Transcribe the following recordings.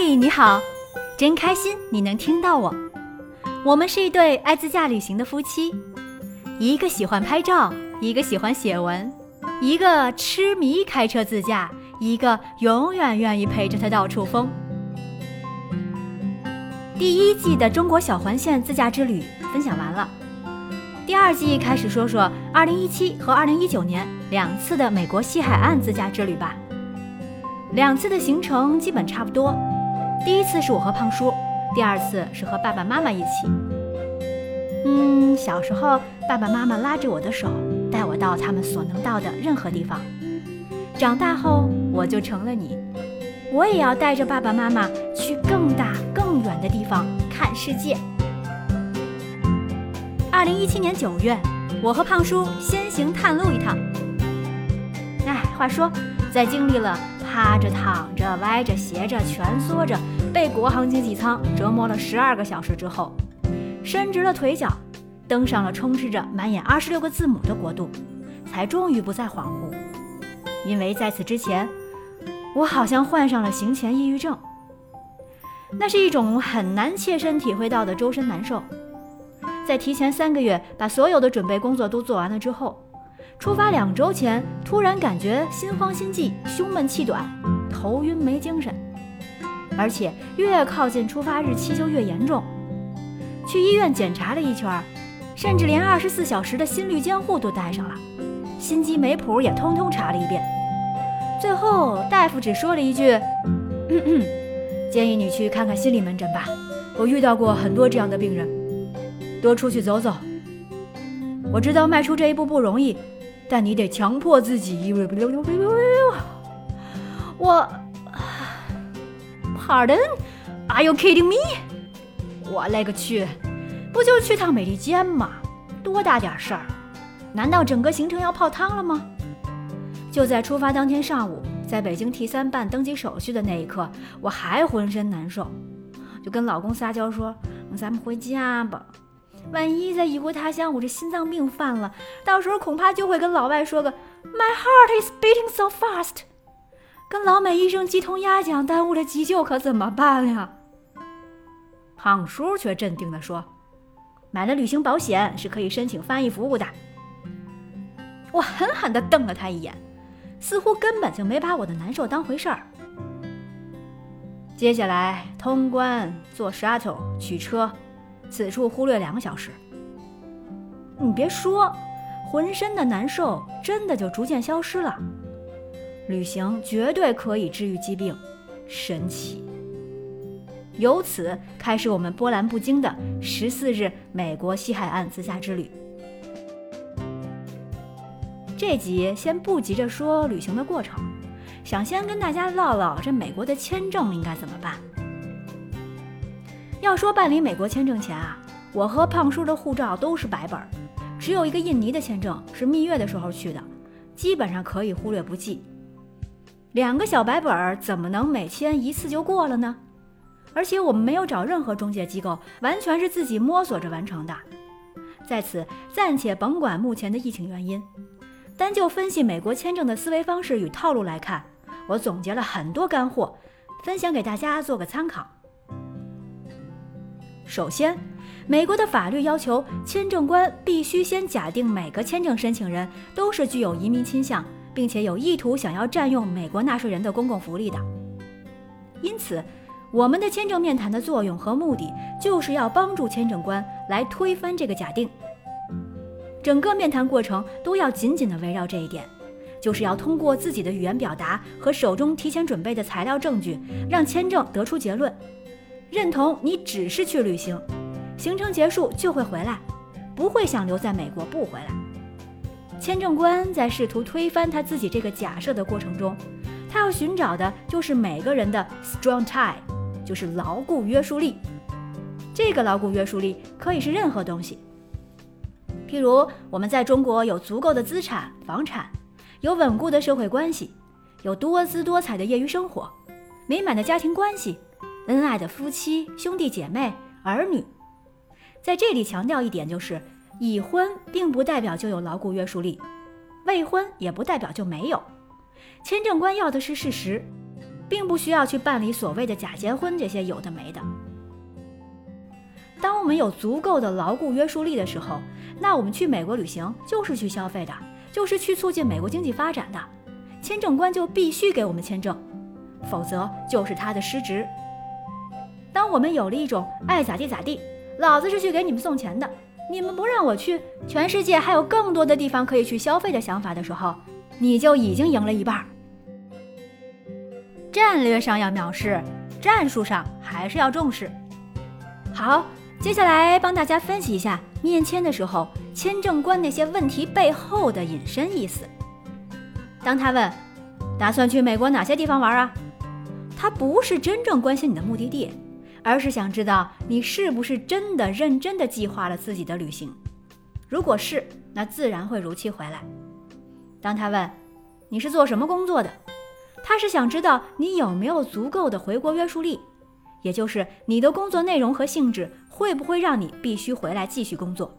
嘿，你好，真开心你能听到我。我们是一对爱自驾旅行的夫妻，一个喜欢拍照，一个喜欢写文，一个痴迷开车自驾，一个永远愿意陪着他到处疯。第一季的中国小环线自驾之旅分享完了，第二季开始说说2017和2019年两次的美国西海岸自驾之旅吧。两次的行程基本差不多。第一次是我和胖叔，第二次是和爸爸妈妈一起。嗯，小时候爸爸妈妈拉着我的手，带我到他们所能到的任何地方。长大后我就成了你，我也要带着爸爸妈妈去更大更远的地方看世界。二零一七年九月，我和胖叔先行探路一趟。哎，话说，在经历了……趴着、躺着、歪着、斜着、蜷缩着，被国航经济舱折磨了十二个小时之后，伸直了腿脚，登上了充斥着满眼二十六个字母的国度，才终于不再恍惚。因为在此之前，我好像患上了行前抑郁症，那是一种很难切身体会到的周身难受。在提前三个月把所有的准备工作都做完了之后。出发两周前，突然感觉心慌心悸、胸闷气短、头晕没精神，而且越靠近出发日期就越严重。去医院检查了一圈，甚至连二十四小时的心率监护都带上了，心肌酶谱也通通查了一遍。最后大夫只说了一句：“嗯嗯，建议你去看看心理门诊吧。我遇到过很多这样的病人，多出去走走。我知道迈出这一步不容易。”但你得强迫自己。我，Pardon？Are you kidding me？我勒个去！不就去趟美利坚吗？多大点事儿？难道整个行程要泡汤了吗？就在出发当天上午，在北京 T 三办登机手续的那一刻，我还浑身难受，就跟老公撒娇说：“咱们回家吧。”万一在异国他乡，我这心脏病犯了，到时候恐怕就会跟老外说个 “My heart is beating so fast”，跟老美医生鸡同鸭讲，耽误了急救可怎么办呀？胖叔却镇定地说：“买了旅行保险是可以申请翻译服务的。”我狠狠地瞪了他一眼，似乎根本就没把我的难受当回事儿。接下来通关，坐 shuttle 取车。此处忽略两个小时，你别说，浑身的难受真的就逐渐消失了。旅行绝对可以治愈疾病，神奇。由此开始我们波澜不惊的十四日美国西海岸自驾之旅。这集先不急着说旅行的过程，想先跟大家唠唠这美国的签证应该怎么办。要说办理美国签证前啊，我和胖叔的护照都是白本，只有一个印尼的签证是蜜月的时候去的，基本上可以忽略不计。两个小白本怎么能每签一次就过了呢？而且我们没有找任何中介机构，完全是自己摸索着完成的。在此暂且甭管目前的疫情原因，单就分析美国签证的思维方式与套路来看，我总结了很多干货，分享给大家做个参考。首先，美国的法律要求签证官必须先假定每个签证申请人都是具有移民倾向，并且有意图想要占用美国纳税人的公共福利的。因此，我们的签证面谈的作用和目的就是要帮助签证官来推翻这个假定。整个面谈过程都要紧紧地围绕这一点，就是要通过自己的语言表达和手中提前准备的材料证据，让签证得出结论。认同你只是去旅行，行程结束就会回来，不会想留在美国不回来。签证官在试图推翻他自己这个假设的过程中，他要寻找的就是每个人的 strong tie，就是牢固约束力。这个牢固约束力可以是任何东西，譬如我们在中国有足够的资产、房产，有稳固的社会关系，有多姿多彩的业余生活，美满的家庭关系。恩爱的夫妻、兄弟姐妹、儿女，在这里强调一点，就是已婚并不代表就有牢固约束力，未婚也不代表就没有。签证官要的是事实，并不需要去办理所谓的假结婚这些有的没的。当我们有足够的牢固约束力的时候，那我们去美国旅行就是去消费的，就是去促进美国经济发展的，签证官就必须给我们签证，否则就是他的失职。当我们有了一种爱咋地咋地，老子是去给你们送钱的，你们不让我去，全世界还有更多的地方可以去消费的想法的时候，你就已经赢了一半。战略上要藐视，战术上还是要重视。好。接下来帮大家分析一下面签的时候签证官那些问题背后的引申意思。当他问打算去美国哪些地方玩啊，他不是真正关心你的目的地，而是想知道你是不是真的认真的计划了自己的旅行。如果是，那自然会如期回来。当他问你是做什么工作的，他是想知道你有没有足够的回国约束力。也就是你的工作内容和性质会不会让你必须回来继续工作？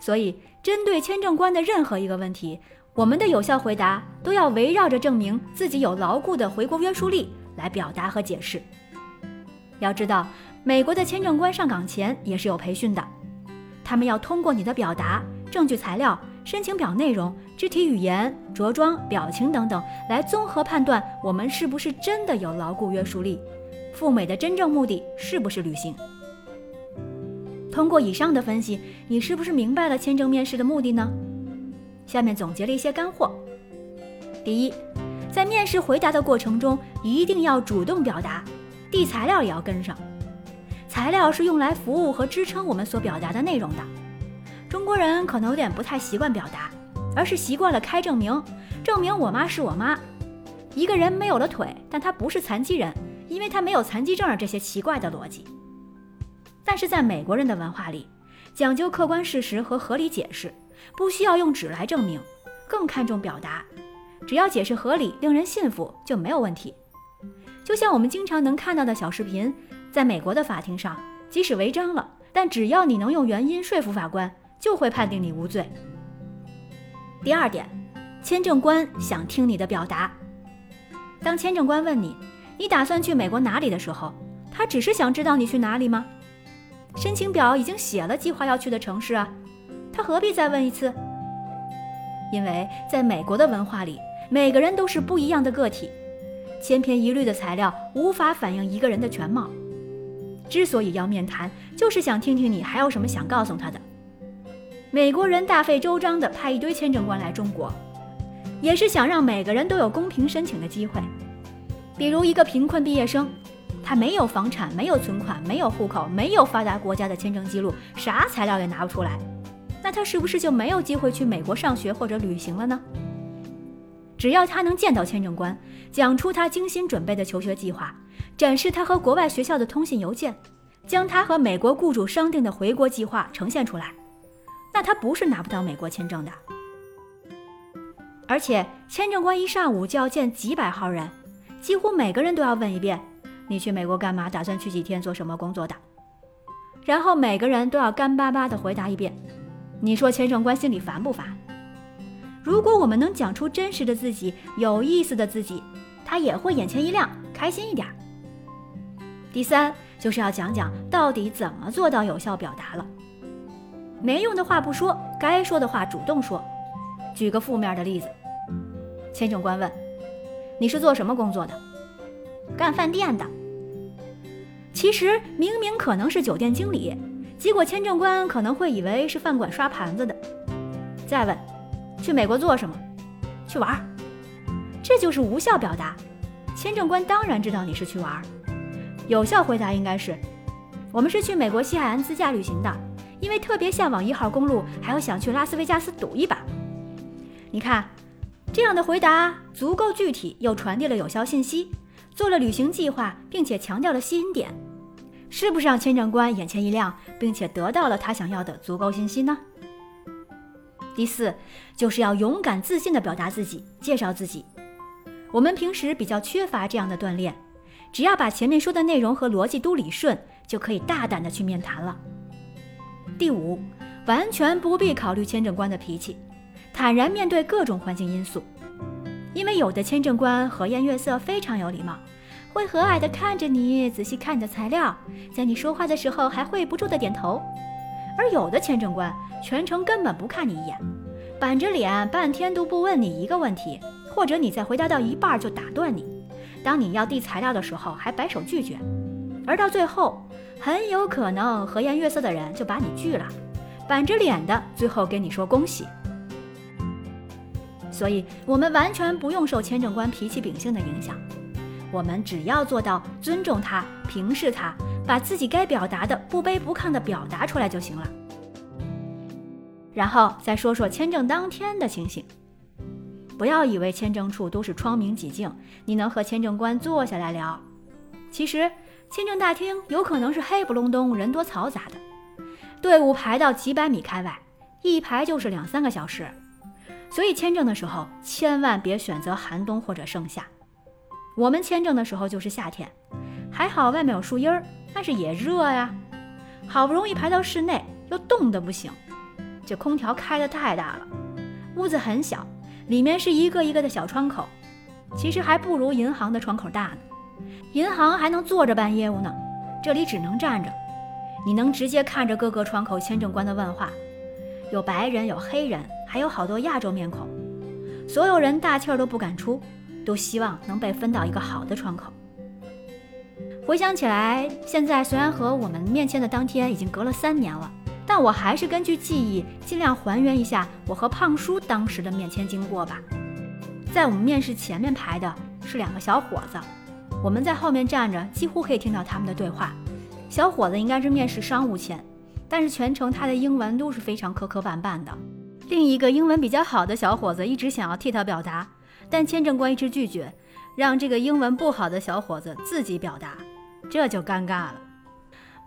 所以，针对签证官的任何一个问题，我们的有效回答都要围绕着证明自己有牢固的回国约束力来表达和解释。要知道，美国的签证官上岗前也是有培训的，他们要通过你的表达、证据材料、申请表内容、肢体语言、着装、表情等等，来综合判断我们是不是真的有牢固约束力。赴美的真正目的是不是旅行？通过以上的分析，你是不是明白了签证面试的目的呢？下面总结了一些干货。第一，在面试回答的过程中，一定要主动表达，递材料也要跟上。材料是用来服务和支撑我们所表达的内容的。中国人可能有点不太习惯表达，而是习惯了开证明，证明我妈是我妈。一个人没有了腿，但他不是残疾人。因为他没有残疾证这些奇怪的逻辑，但是在美国人的文化里，讲究客观事实和合理解释，不需要用纸来证明，更看重表达，只要解释合理、令人信服就没有问题。就像我们经常能看到的小视频，在美国的法庭上，即使违章了，但只要你能用原因说服法官，就会判定你无罪。第二点，签证官想听你的表达，当签证官问你。你打算去美国哪里的时候，他只是想知道你去哪里吗？申请表已经写了计划要去的城市啊，他何必再问一次？因为在美国的文化里，每个人都是不一样的个体，千篇一律的材料无法反映一个人的全貌。之所以要面谈，就是想听听你还有什么想告诉他的。美国人大费周章地派一堆签证官来中国，也是想让每个人都有公平申请的机会。比如一个贫困毕业生，他没有房产，没有存款，没有户口，没有发达国家的签证记录，啥材料也拿不出来，那他是不是就没有机会去美国上学或者旅行了呢？只要他能见到签证官，讲出他精心准备的求学计划，展示他和国外学校的通信邮件，将他和美国雇主商定的回国计划呈现出来，那他不是拿不到美国签证的。而且签证官一上午就要见几百号人。几乎每个人都要问一遍：“你去美国干嘛？打算去几天？做什么工作的？”然后每个人都要干巴巴地回答一遍。你说签证官心里烦不烦？如果我们能讲出真实的自己、有意思的自己，他也会眼前一亮，开心一点。第三，就是要讲讲到底怎么做到有效表达了。没用的话不说，该说的话主动说。举个负面的例子，签证官问。你是做什么工作的？干饭店的。其实明明可能是酒店经理，结果签证官可能会以为是饭馆刷盘子的。再问，去美国做什么？去玩儿。这就是无效表达。签证官当然知道你是去玩儿。有效回答应该是：我们是去美国西海岸自驾旅行的，因为特别向往一号公路，还有想去拉斯维加斯赌一把。你看。这样的回答足够具体，又传递了有效信息，做了旅行计划，并且强调了吸引点，是不是让签证官眼前一亮，并且得到了他想要的足够信息呢？第四，就是要勇敢自信地表达自己，介绍自己。我们平时比较缺乏这样的锻炼，只要把前面说的内容和逻辑都理顺，就可以大胆地去面谈了。第五，完全不必考虑签证官的脾气。坦然面对各种环境因素，因为有的签证官和颜悦色，非常有礼貌，会和蔼地看着你，仔细看你的材料，在你说话的时候还会不住地点头；而有的签证官全程根本不看你一眼，板着脸半天都不问你一个问题，或者你在回答到一半就打断你，当你要递材料的时候还摆手拒绝，而到最后很有可能和颜悦色的人就把你拒了，板着脸的最后跟你说恭喜。所以，我们完全不用受签证官脾气秉性的影响，我们只要做到尊重他、平视他，把自己该表达的不卑不亢地表达出来就行了。然后再说说签证当天的情形，不要以为签证处都是窗明几净，你能和签证官坐下来聊。其实，签证大厅有可能是黑不隆咚、人多嘈杂的，队伍排到几百米开外，一排就是两三个小时。所以签证的时候，千万别选择寒冬或者盛夏。我们签证的时候就是夏天，还好外面有树荫儿，但是也热呀。好不容易排到室内，又冻得不行。这空调开的太大了，屋子很小，里面是一个一个的小窗口，其实还不如银行的窗口大呢。银行还能坐着办业务呢，这里只能站着。你能直接看着各个窗口签证官的问话，有白人，有黑人。还有好多亚洲面孔，所有人大气儿都不敢出，都希望能被分到一个好的窗口。回想起来，现在虽然和我们面签的当天已经隔了三年了，但我还是根据记忆尽量还原一下我和胖叔当时的面签经过吧。在我们面试前面排的是两个小伙子，我们在后面站着，几乎可以听到他们的对话。小伙子应该是面试商务签，但是全程他的英文都是非常磕磕绊绊的。另一个英文比较好的小伙子一直想要替他表达，但签证官一直拒绝，让这个英文不好的小伙子自己表达，这就尴尬了。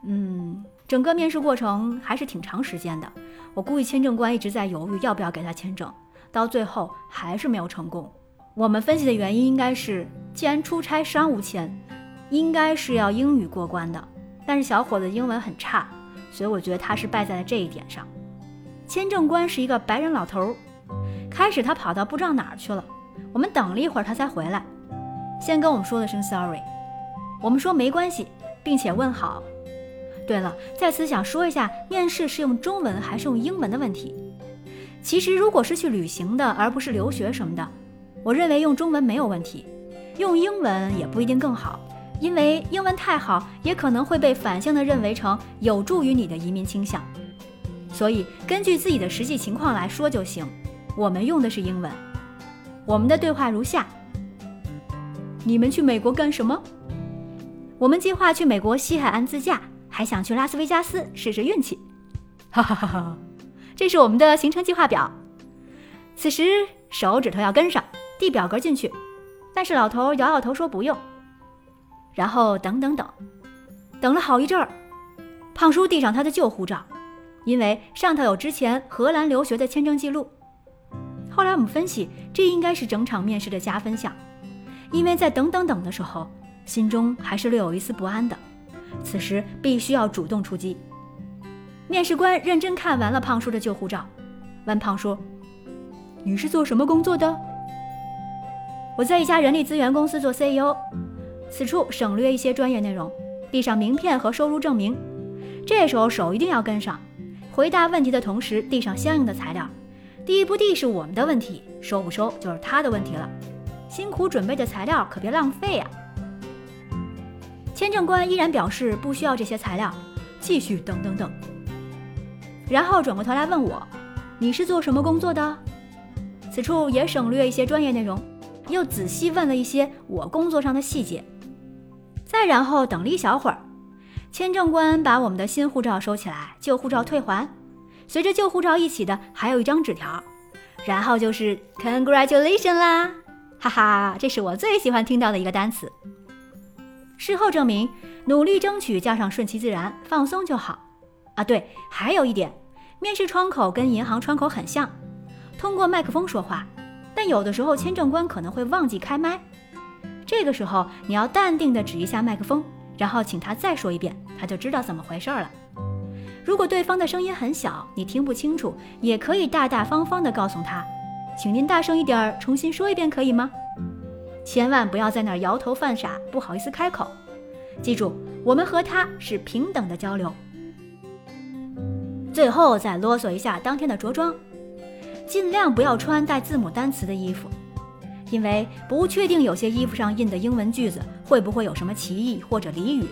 嗯，整个面试过程还是挺长时间的，我估计签证官一直在犹豫要不要给他签证，到最后还是没有成功。我们分析的原因应该是，既然出差商务签，应该是要英语过关的，但是小伙子英文很差，所以我觉得他是败在了这一点上。签证官是一个白人老头，开始他跑到不知道哪儿去了，我们等了一会儿他才回来，先跟我们说了声 sorry，我们说没关系，并且问好。对了，在此想说一下，面试是用中文还是用英文的问题。其实如果是去旅行的，而不是留学什么的，我认为用中文没有问题，用英文也不一定更好，因为英文太好也可能会被反向的认为成有助于你的移民倾向。所以根据自己的实际情况来说就行。我们用的是英文。我们的对话如下：你们去美国干什么？我们计划去美国西海岸自驾，还想去拉斯维加斯试试运气。哈哈哈哈！这是我们的行程计划表。此时手指头要跟上，递表格进去。但是老头摇摇头说不用。然后等等等，等了好一阵儿，胖叔递上他的旧护照。因为上头有之前荷兰留学的签证记录，后来我们分析，这应该是整场面试的加分项。因为在等等等的时候，心中还是略有一丝不安的。此时必须要主动出击。面试官认真看完了胖叔的旧护照，问胖叔：“你是做什么工作的？”我在一家人力资源公司做 CEO。此处省略一些专业内容，递上名片和收入证明。这时候手一定要跟上。回答问题的同时，递上相应的材料。递不递是我们的问题，收不收就是他的问题了。辛苦准备的材料可别浪费呀。签证官依然表示不需要这些材料，继续等等等。然后转过头来问我：“你是做什么工作的？”此处也省略一些专业内容，又仔细问了一些我工作上的细节。再然后等了一小会儿。签证官把我们的新护照收起来，旧护照退还。随着旧护照一起的还有一张纸条，然后就是 congratulation 啦，哈哈，这是我最喜欢听到的一个单词。事后证明，努力争取加上顺其自然，放松就好。啊，对，还有一点，面试窗口跟银行窗口很像，通过麦克风说话，但有的时候签证官可能会忘记开麦，这个时候你要淡定地指一下麦克风。然后请他再说一遍，他就知道怎么回事了。如果对方的声音很小，你听不清楚，也可以大大方方地告诉他：“请您大声一点，重新说一遍，可以吗？”千万不要在那儿摇头犯傻，不好意思开口。记住，我们和他是平等的交流。最后再啰嗦一下当天的着装，尽量不要穿带字母单词的衣服，因为不确定有些衣服上印的英文句子会不会有什么歧义或者俚语，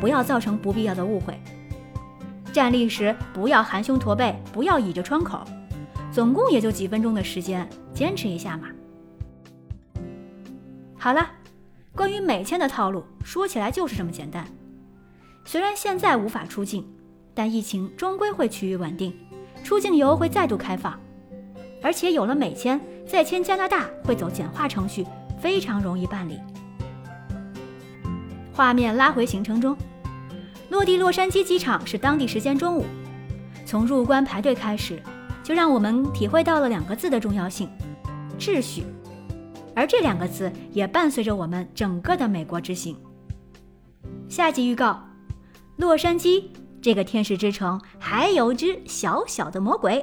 不要造成不必要的误会。站立时不要含胸驼背，不要倚着窗口，总共也就几分钟的时间，坚持一下嘛。好了，关于美签的套路说起来就是这么简单。虽然现在无法出境。但疫情终归会趋于稳定，出境游会再度开放，而且有了美签，再签加拿大会走简化程序，非常容易办理。画面拉回行程中，落地洛杉矶机场是当地时间中午，从入关排队开始，就让我们体会到了两个字的重要性——秩序，而这两个字也伴随着我们整个的美国之行。下集预告：洛杉矶。这个天使之城还有只小小的魔鬼。